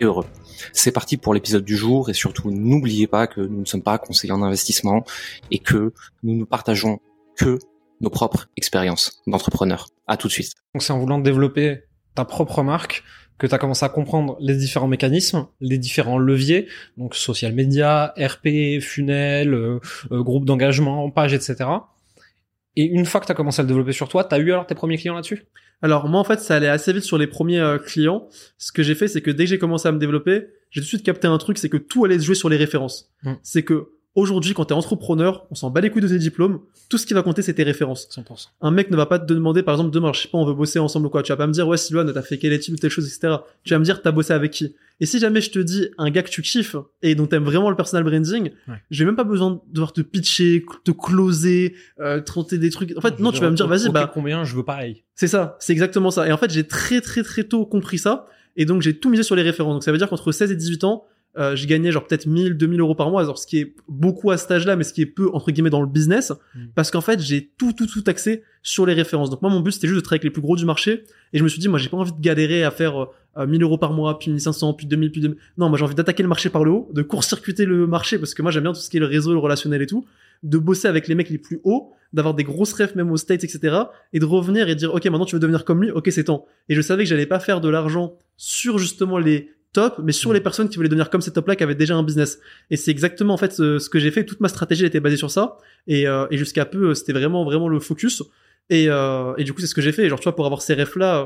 heureux. C'est parti pour l'épisode du jour et surtout n'oubliez pas que nous ne sommes pas conseillers en investissement et que nous ne partageons que nos propres expériences d'entrepreneurs. À tout de suite. Donc c'est en voulant développer ta propre marque que tu as commencé à comprendre les différents mécanismes, les différents leviers, donc social media, RP, funnel, euh, euh, groupe d'engagement, page, etc. Et une fois que tu as commencé à le développer sur toi, tu as eu alors tes premiers clients là-dessus? Alors moi en fait ça allait assez vite sur les premiers euh, clients. Ce que j'ai fait c'est que dès que j'ai commencé à me développer, j'ai tout de suite capté un truc, c'est que tout allait se jouer sur les références. Mm. C'est que aujourd'hui quand t'es entrepreneur, on s'en bat les couilles de tes diplômes, tout ce qui va compter c'est tes références. 100%. Un mec ne va pas te demander par exemple demain, je sais pas, on veut bosser ensemble ou quoi. Tu vas pas me dire ouais Sylvain, t'as fait quelle étude ou telle chose, etc. Tu vas me dire t'as bossé avec qui? Et si jamais je te dis un gars que tu kiffes et dont t'aimes vraiment le personal branding, Ouais. j'ai même pas besoin de devoir te pitcher, te closer, euh, tenter des trucs. En fait, non, tu vas me dire vas-y, bah combien je veux pareil. c'est ça, c'est exactement ça. Et en fait, j'ai très très très tôt compris ça. Et donc, j'ai tout misé sur les références. Donc, ça veut dire qu'entre 16 et 18 ans, euh, je gagnais genre peut-être 1000, 2000 euros par mois. Alors, ce qui est beaucoup à cet âge-là, mais ce qui est peu, entre guillemets, dans le business. Mm. Parce qu'en fait, j'ai tout, tout, tout axé sur les références. Donc, moi, mon but, c'était juste de travailler avec les plus gros du marché. Et je me suis dit, moi, j'ai pas envie de galérer à faire euh, euh, 1000 euros par mois, puis 1500, puis 2000, puis 2000. Non, moi, j'ai envie d'attaquer le marché par le haut, de court-circuiter le marché, parce que moi, j'aime bien tout ce qui est le réseau, le relationnel et tout. De bosser avec les mecs les plus hauts, d'avoir des grosses refs même aux States, etc. Et de revenir et dire, OK, maintenant tu veux devenir comme lui, OK, c'est temps. Et je savais que j'allais pas faire de l'argent sur justement les tops, mais sur Mm. les personnes qui voulaient devenir comme ces tops-là, qui avaient déjà un business. Et c'est exactement en fait ce, ce que j'ai fait. Toute ma stratégie elle était basée sur ça. Et, euh, et jusqu'à peu, euh, c'était vraiment vraiment le focus. Et, euh, et du coup, c'est ce que j'ai fait. Genre, tu vois, pour avoir ces refs-là, euh,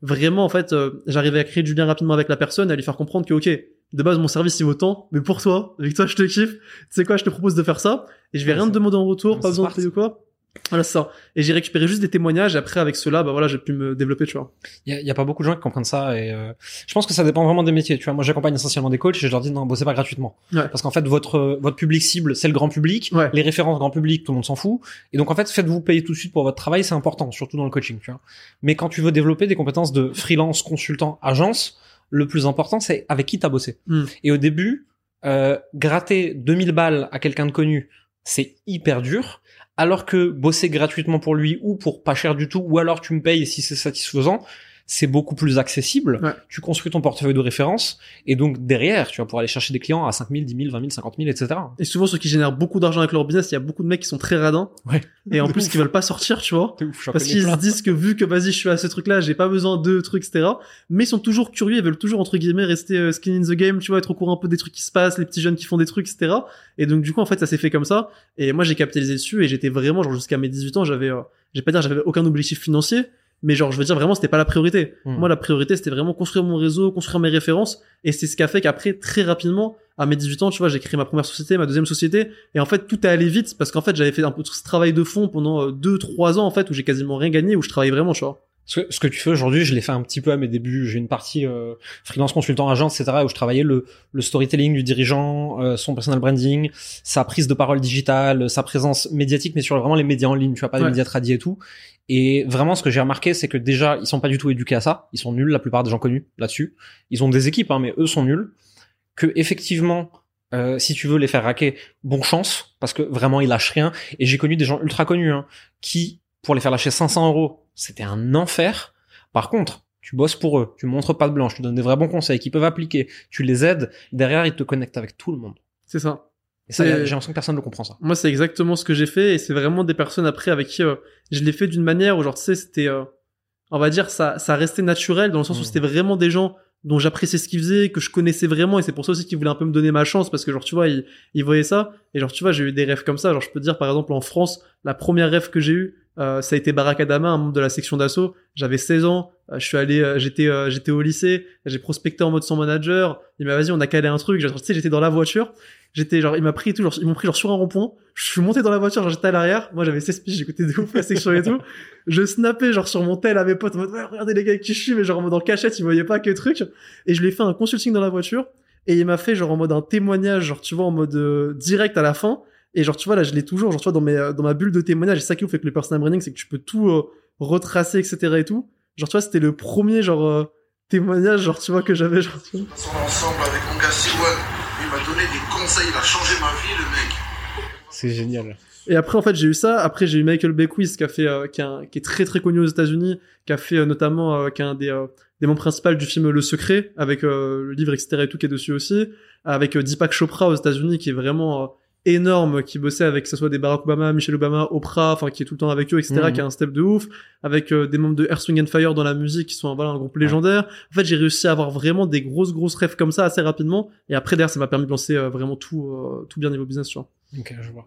vraiment, en fait, euh, j'arrivais à créer du lien rapidement avec la personne, à lui faire comprendre que, ok, de base, mon service, il vaut tant, mais pour toi, avec toi, je te kiffe. Tu sais quoi, je te propose de faire ça. Et je vais Ouais, rien te demander en retour, pas besoin de payer ou quoi. Voilà, c'est ça. Et j'ai récupéré juste des témoignages. Et après, avec cela, bah voilà, j'ai pu me développer, tu vois. Il y a, y a pas beaucoup de gens qui comprennent ça et euh, je pense que ça dépend vraiment des métiers. Tu vois, moi j'accompagne essentiellement des coachs et je leur dis non, bossez pas gratuitement. Ouais. Parce qu'en fait votre votre public cible c'est le grand public, Ouais. les références grand public tout le monde s'en fout et donc en fait faites-vous payer tout de suite pour votre travail, c'est important surtout dans le coaching, tu vois. Mais quand tu veux développer des compétences de freelance, consultant, agence, le plus important c'est avec qui t'as bossé. Hmm. Et au début, euh, gratter 2000 balles à quelqu'un de connu, c'est hyper dur. Alors que bosser gratuitement pour lui ou pour pas cher du tout, ou alors tu me payes si c'est satisfaisant, c'est beaucoup plus accessible. Ouais. Tu construis ton portefeuille de référence et donc derrière, tu vas pouvoir aller chercher des clients à 5 000, 10 000, 20 000, 50 000, etc. Et souvent, ceux qui génèrent beaucoup d'argent avec leur business, il y a beaucoup de mecs qui sont très radins. Ouais. Et en plus, qui veulent pas sortir, tu vois. Ouf, Parce qu'ils se disent que vu que vas-y je suis à ce truc là j'ai pas besoin de trucs etc mais ils sont toujours curieux ils veulent toujours entre guillemets rester euh, skin in the game tu vois être au courant un peu des trucs qui se passent les petits jeunes qui font des trucs etc et donc du coup en fait ça s'est fait comme ça et moi j'ai capitalisé dessus et j'étais vraiment genre jusqu'à mes 18 ans j'avais euh, je vais pas dire j'avais aucun objectif financier mais genre je veux dire vraiment c'était pas la priorité. Hmm. moi la priorité c'était vraiment construire mon réseau construire mes références. Et c'est ce qui a fait qu'après très rapidement à mes 18 ans tu vois j'ai créé ma première société ma deuxième société. Et en fait tout a allé vite parce qu'en fait j'avais fait un peu ce travail de fond pendant 2-3 ans en fait où j'ai quasiment rien gagné où je travaillais vraiment tu vois Ce que, ce que tu fais aujourd'hui, je l'ai fait un petit peu à mes débuts. J'ai une partie euh, freelance consultant agent, etc. où je travaillais le, le storytelling du dirigeant, euh, son personal branding, sa prise de parole digitale, sa présence médiatique, mais sur vraiment les médias en ligne, tu vois, pas les Ouais. médias tradis et tout. Et vraiment, ce que j'ai remarqué, c'est que déjà, ils sont pas du tout éduqués à ça. Ils sont nuls, la plupart des gens connus là-dessus. Ils ont des équipes, hein, mais eux sont nuls. Que effectivement, euh, si tu veux les faire raquer, bon chance, parce que vraiment ils lâchent rien. Et j'ai connu des gens ultra connus hein, qui, pour les faire lâcher 500 euros, c'était un enfer. Par contre, tu bosses pour eux, tu montres pas de blanche, tu donnes des vrais bons conseils qu'ils peuvent appliquer, tu les aides. Derrière, ils te connectent avec tout le monde. c'est ça Et ça, j'ai l'impression que personne ne comprend ça. Moi, c'est exactement ce que j'ai fait et c'est vraiment des personnes après avec qui euh, je l'ai fait d'une manière où, genre, tu sais, c'était, euh, on va dire, ça, ça restait naturel dans le sens où Mm. c'était vraiment des gens dont j'appréciais ce qu'ils faisaient, que je connaissais vraiment et c'est pour ça aussi qu'ils voulaient un peu me donner ma chance parce que, genre, tu vois, ils, ils voyaient ça et, genre, tu vois, j'ai eu des rêves comme ça. Genre, je peux te dire, par exemple, en France, la première rêve que j'ai eue, euh, ça a été Barack Adama, un membre de la section d'assaut. J'avais 16 ans, euh, je suis allé, euh, j'étais, euh, j'étais au lycée, j'ai prospecté en mode son manager. Il m'a vas-y, on a calé un truc. Tu sais, j'étais dans la voiture. J'étais genre, il m'a pris tout, genre, ils m'ont pris genre sur un rond-point. Je suis monté dans la voiture, genre, j'étais à l'arrière. Moi, j'avais 16 piges, j'écoutais de ouf la section et tout. Je snappais, genre, sur mon tel à mes potes en mode, regardez les gars qui je suis, mais genre, en mode en cachette, ils voyaient pas que truc. Et je lui ai fait un consulting dans la voiture. et il m'a fait genre en mode un témoignage, genre tu vois, en mode direct à la fin. Et genre, tu vois, là, je l'ai toujours, genre, tu vois, dans, mes, euh, dans ma bulle de témoignage. Et ça qui ouf avec le personal branding, c'est que tu peux tout euh, retracer, etc. et tout. Genre, tu vois, c'était le premier, genre, euh, témoignage, genre, tu vois, que j'avais, genre, tu vois. ensemble avec mon gars Siwan. Il m'a donné des conseils, il a changé ma vie, le mec. C'est génial. Et après, en fait, j'ai eu ça. Après, j'ai eu Michael Beckwith, qui a fait, euh, qui, a- qui est très très connu aux États-Unis, qui a fait euh, notamment, euh, qui est un des, euh, des membres principaux du film Le Secret, avec euh, le livre, etc. et tout, qui est dessus aussi. Avec euh, Deepak Chopra aux États-Unis, qui est vraiment euh, énorme, qui bossait avec, que ce soit des Barack Obama, Michelle Obama, Oprah, enfin, qui est tout le temps avec eux, etc., Mhm. qui a un step de ouf. Avec euh, des membres de Earth, Wind and Fire dans la musique, qui sont, voilà, un groupe légendaire. En fait, j'ai réussi à avoir vraiment des grosses grosses rêves comme ça assez rapidement. Et après, derrière, ça m'a permis de lancer euh, vraiment tout, euh, tout bien niveau business, tu vois. Ok, je vois.